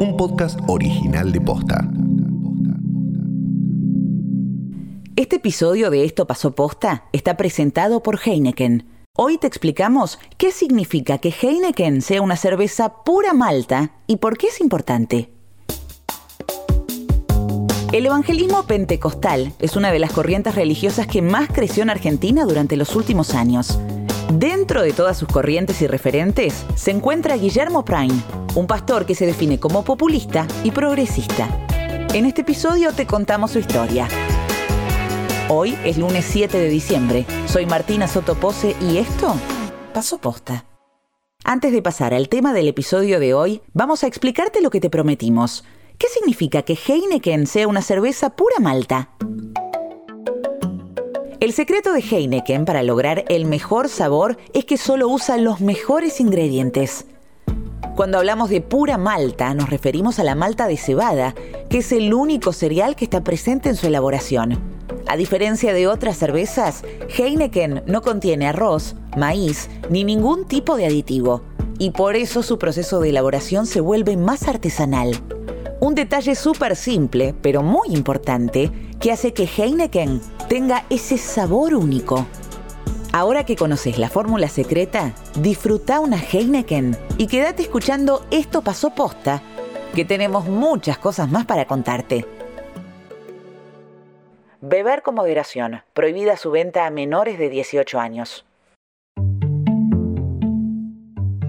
un podcast original de Posta. Este episodio de Esto pasó posta está presentado por Heineken. Hoy te explicamos qué significa que Heineken sea una cerveza pura malta y por qué es importante. El evangelismo pentecostal es una de las corrientes religiosas que más creció en Argentina durante los últimos años. Dentro de todas sus corrientes y referentes se encuentra Guillermo Prime, un pastor que se define como populista y progresista. En este episodio te contamos su historia. Hoy es lunes 7 de diciembre. Soy Martina Sotopose y esto pasó posta. Antes de pasar al tema del episodio de hoy, vamos a explicarte lo que te prometimos. ¿Qué significa que Heineken sea una cerveza pura malta? El secreto de Heineken para lograr el mejor sabor es que solo usa los mejores ingredientes. Cuando hablamos de pura malta, nos referimos a la malta de cebada, que es el único cereal que está presente en su elaboración. A diferencia de otras cervezas, Heineken no contiene arroz, maíz ni ningún tipo de aditivo, y por eso su proceso de elaboración se vuelve más artesanal. Un detalle súper simple, pero muy importante, que hace que Heineken tenga ese sabor único. Ahora que conoces la fórmula secreta, disfruta una Heineken y quédate escuchando Esto pasó posta, que tenemos muchas cosas más para contarte. Beber con moderación. Prohibida su venta a menores de 18 años.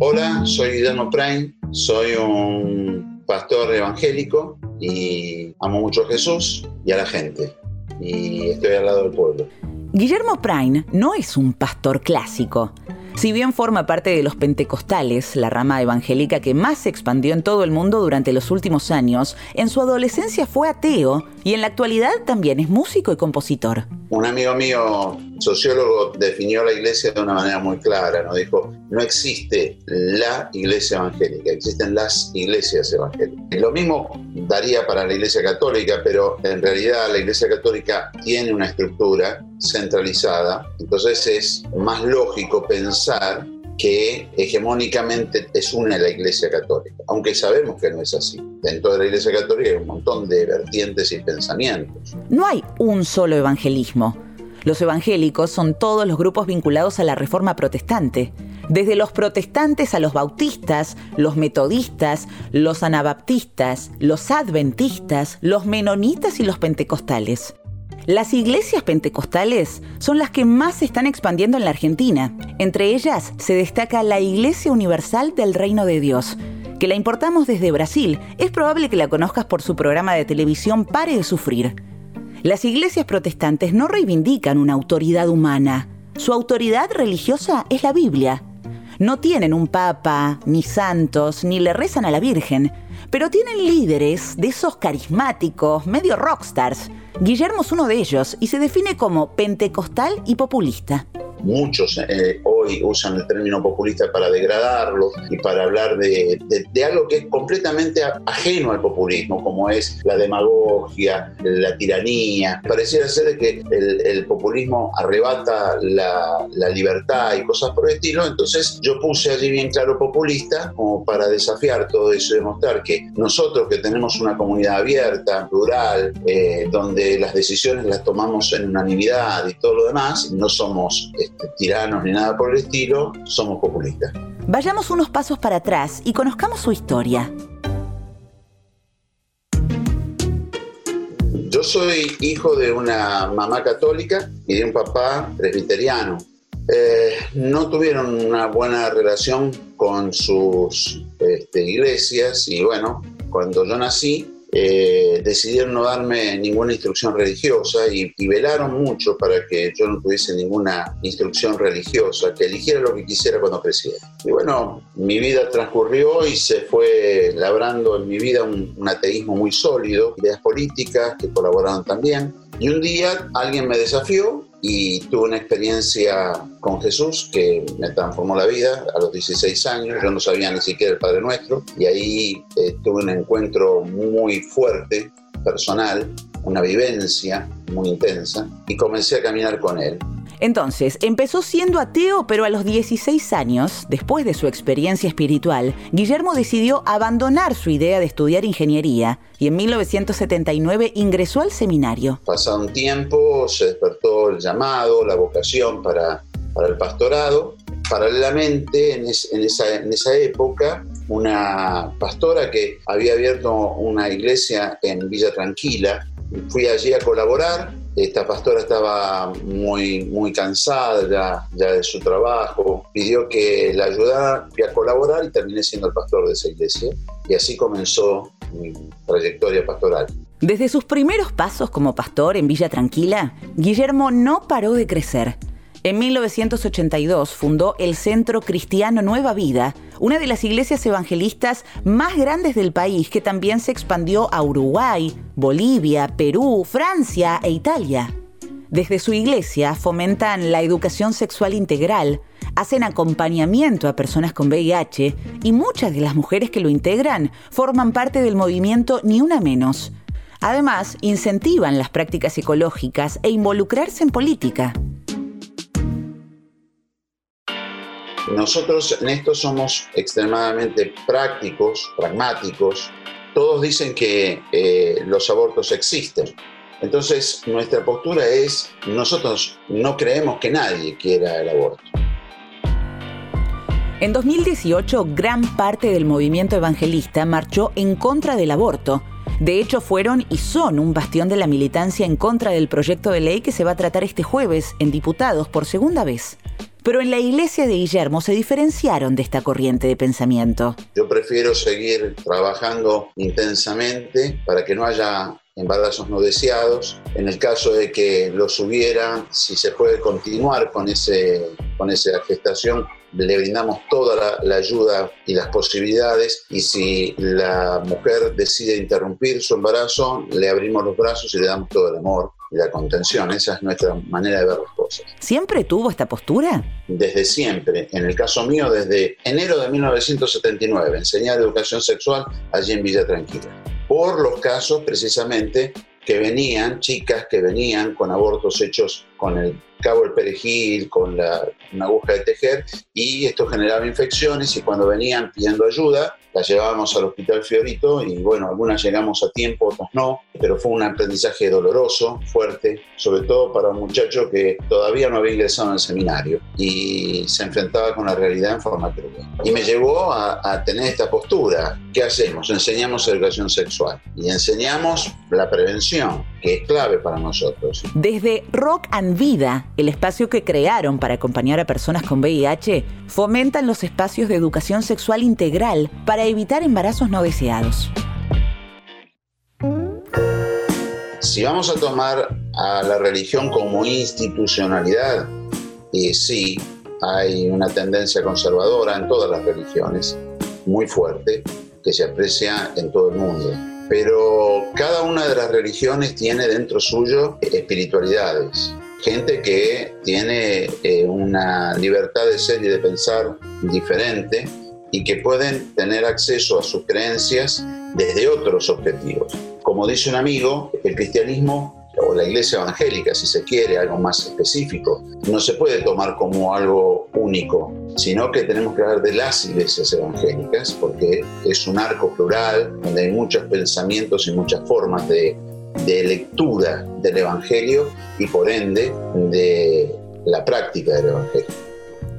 Hola, soy Guillermo Prime, soy un pastor evangélico y amo mucho a Jesús y a la gente. Y estoy al lado del pueblo. Guillermo Prime no es un pastor clásico. Si bien forma parte de los pentecostales, la rama evangélica que más se expandió en todo el mundo durante los últimos años, en su adolescencia fue ateo y en la actualidad también es músico y compositor. Un amigo mío, sociólogo, definió la iglesia de una manera muy clara, ¿no? Dijo, no existe la iglesia evangélica, existen las iglesias evangélicas. Lo mismo daría para la iglesia católica, pero en realidad la iglesia católica tiene una estructura centralizada, entonces es más lógico pensar que hegemónicamente es una la Iglesia Católica, aunque sabemos que no es así. Dentro de la Iglesia Católica hay un montón de vertientes y pensamientos. No hay un solo evangelismo. Los evangélicos son todos los grupos vinculados a la Reforma Protestante, desde los protestantes a los bautistas, los metodistas, los anabaptistas, los adventistas, los menonitas y los pentecostales. Las iglesias pentecostales son las que más se están expandiendo en la Argentina. Entre ellas se destaca la Iglesia Universal del Reino de Dios, que la importamos desde Brasil. Es probable que la conozcas por su programa de televisión Pare de Sufrir. Las iglesias protestantes no reivindican una autoridad humana. Su autoridad religiosa es la Biblia. No tienen un papa, ni santos, ni le rezan a la Virgen, pero tienen líderes de esos carismáticos, medio rockstars, Guillermo es uno de ellos y se define como pentecostal y populista muchos eh, hoy usan el término populista para degradarlo y para hablar de, algo que es completamente ajeno al populismo, como es la demagogia, la tiranía. Pareciera ser que el, populismo arrebata la, la, libertad y cosas por el estilo, entonces yo puse allí bien claro populista como para desafiar todo eso y demostrar que nosotros que tenemos una comunidad abierta, plural, eh, donde las decisiones las tomamos en unanimidad y todo lo demás, no somos este, tiranos ni nada por el estilo, somos populistas. Vayamos unos pasos para atrás y conozcamos su historia. Yo soy hijo de una mamá católica y de un papá presbiteriano. Eh, no tuvieron una buena relación con sus este, iglesias y bueno, cuando yo nací eh, decidieron no darme ninguna instrucción religiosa y, velaron mucho para que yo no tuviese ninguna instrucción religiosa, que eligiera lo que quisiera cuando creciera. Y bueno, mi vida transcurrió y se fue labrando en mi vida un, ateísmo muy sólido, ideas políticas que colaboraron también. Y un día alguien me desafió y tuve una experiencia con Jesús que me transformó la vida a los 16 años. Yo no sabía ni siquiera el Padre Nuestro y ahí eh, tuve un encuentro muy fuerte, personal, una vivencia muy intensa y comencé a caminar con Él. Entonces, empezó siendo ateo, pero a los 16 años, después de su experiencia espiritual, Guillermo decidió abandonar su idea de estudiar ingeniería y en 1979 ingresó al seminario. Pasado un tiempo se despertó el llamado, la vocación para, el pastorado. Paralelamente, en, esa, en esa época, una pastora que había abierto una iglesia en Villa Tranquila, fui allí a colaborar esta pastora estaba muy, muy cansada ya, de su trabajo, pidió que la ayudara a colaborar y terminé siendo el pastor de esa iglesia. Y así comenzó mi trayectoria pastoral. Desde sus primeros pasos como pastor en Villa Tranquila, Guillermo no paró de crecer. En 1982 fundó el Centro Cristiano Nueva Vida, una de las iglesias evangelistas más grandes del país que también se expandió a Uruguay, Bolivia, Perú, Francia e Italia. Desde su iglesia fomentan la educación sexual integral, hacen acompañamiento a personas con VIH y muchas de las mujeres que lo integran forman parte del movimiento Ni Una Menos. Además, incentivan las prácticas ecológicas e involucrarse en política. Nosotros en esto somos extremadamente prácticos, pragmáticos. Todos dicen que eh, los abortos existen. Entonces, nuestra postura es, nosotros no creemos que nadie quiera el aborto. En 2018, gran parte del movimiento evangelista marchó en contra del aborto. De hecho, fueron y son un bastión de la militancia en contra del proyecto de ley que se va a tratar este jueves en diputados por segunda vez. Pero en la iglesia de Guillermo se diferenciaron de esta corriente de pensamiento. Yo prefiero seguir trabajando intensamente para que no haya embarazos no deseados. En el caso de que los hubiera, si se puede continuar con, ese, con esa gestación, le brindamos toda la, ayuda y las posibilidades y si la mujer decide interrumpir su embarazo, le abrimos los brazos y le damos todo el amor y la contención. Esa es nuestra manera de ver las cosas. ¿Siempre tuvo esta postura? Desde siempre. En el caso mío, desde enero de 1979, enseñar educación sexual allí en Villa Tranquila. Por los casos precisamente que venían, chicas que venían con abortos hechos con el cabo del perejil, con la, una aguja de tejer, y esto generaba infecciones y cuando venían pidiendo ayuda, las llevábamos al Hospital Fiorito y bueno, algunas llegamos a tiempo, otras no, pero fue un aprendizaje doloroso, fuerte, sobre todo para un muchacho que todavía no había ingresado en el seminario y se enfrentaba con la realidad en forma cruda. Y me llevó a, a tener esta postura. ¿Qué hacemos? Enseñamos educación sexual y enseñamos la prevención, que es clave para nosotros. Desde Rock and Vida, el espacio que crearon para acompañar a personas con VIH, fomentan los espacios de educación sexual integral para evitar embarazos no deseados. Si vamos a tomar a la religión como institucionalidad, y sí, hay una tendencia conservadora en todas las religiones, muy fuerte, que se aprecia en todo el mundo. Pero cada una de las religiones tiene dentro suyo espiritualidades. Gente que tiene eh, una libertad de ser y de pensar diferente y que pueden tener acceso a sus creencias desde otros objetivos. Como dice un amigo, el cristianismo o la iglesia evangélica, si se quiere, algo más específico, no se puede tomar como algo único, sino que tenemos que hablar de las iglesias evangélicas, porque es un arco plural, donde hay muchos pensamientos y muchas formas de, de lectura del Evangelio y por ende de la práctica del Evangelio.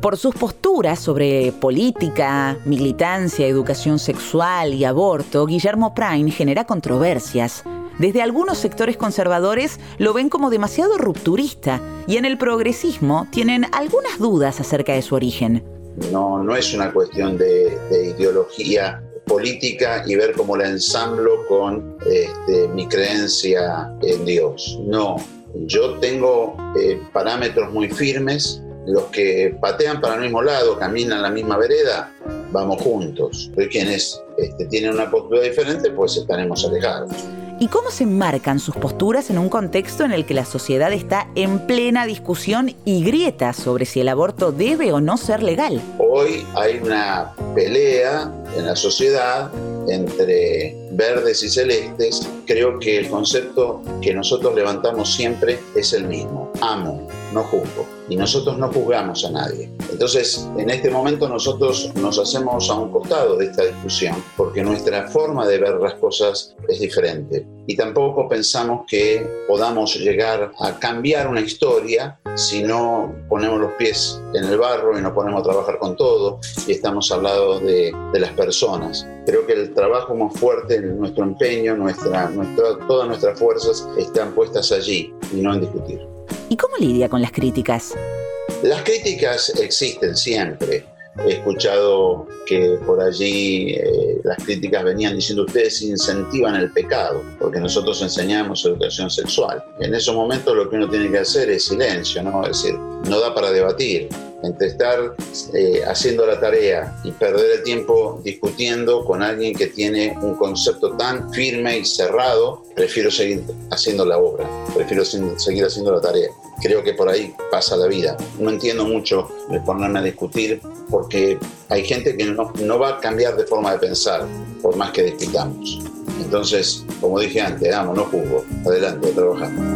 Por sus posturas sobre política, militancia, educación sexual y aborto, Guillermo Prime genera controversias. Desde algunos sectores conservadores lo ven como demasiado rupturista y en el progresismo tienen algunas dudas acerca de su origen. No, no es una cuestión de, ideología política y ver cómo la ensamblo con este, mi creencia en Dios. No, yo tengo eh, parámetros muy firmes los que patean para el mismo lado, caminan la misma vereda, vamos juntos. Pero quienes este, tienen una postura diferente, pues estaremos alejados. ¿Y cómo se enmarcan sus posturas en un contexto en el que la sociedad está en plena discusión y grieta sobre si el aborto debe o no ser legal? Hoy hay una pelea en la sociedad entre verdes y celestes. Creo que el concepto que nosotros levantamos siempre es el mismo. Amo, no juzgo y nosotros no juzgamos a nadie. Entonces, en este momento nosotros nos hacemos a un costado de esta discusión porque nuestra forma de ver las cosas es diferente y tampoco pensamos que podamos llegar a cambiar una historia si no ponemos los pies en el barro y no ponemos a trabajar con todo y estamos hablando de, de las personas. Creo que el trabajo más fuerte, nuestro empeño, nuestra, nuestra, todas nuestras fuerzas están puestas allí y no en discutir. ¿Y cómo lidia con las críticas? Las críticas existen siempre. He escuchado que por allí eh, las críticas venían diciendo ustedes incentivan el pecado, porque nosotros enseñamos educación sexual. En esos momentos lo que uno tiene que hacer es silencio, ¿no? Es decir, no da para debatir. Entre estar eh, haciendo la tarea y perder el tiempo discutiendo con alguien que tiene un concepto tan firme y cerrado, prefiero seguir haciendo la obra, prefiero seguir haciendo la tarea. Creo que por ahí pasa la vida. No entiendo mucho de ponerme a discutir porque hay gente que no, va a cambiar de forma de pensar por más que discutamos. Entonces, como dije antes, vamos, no juzgo. Adelante, trabajando.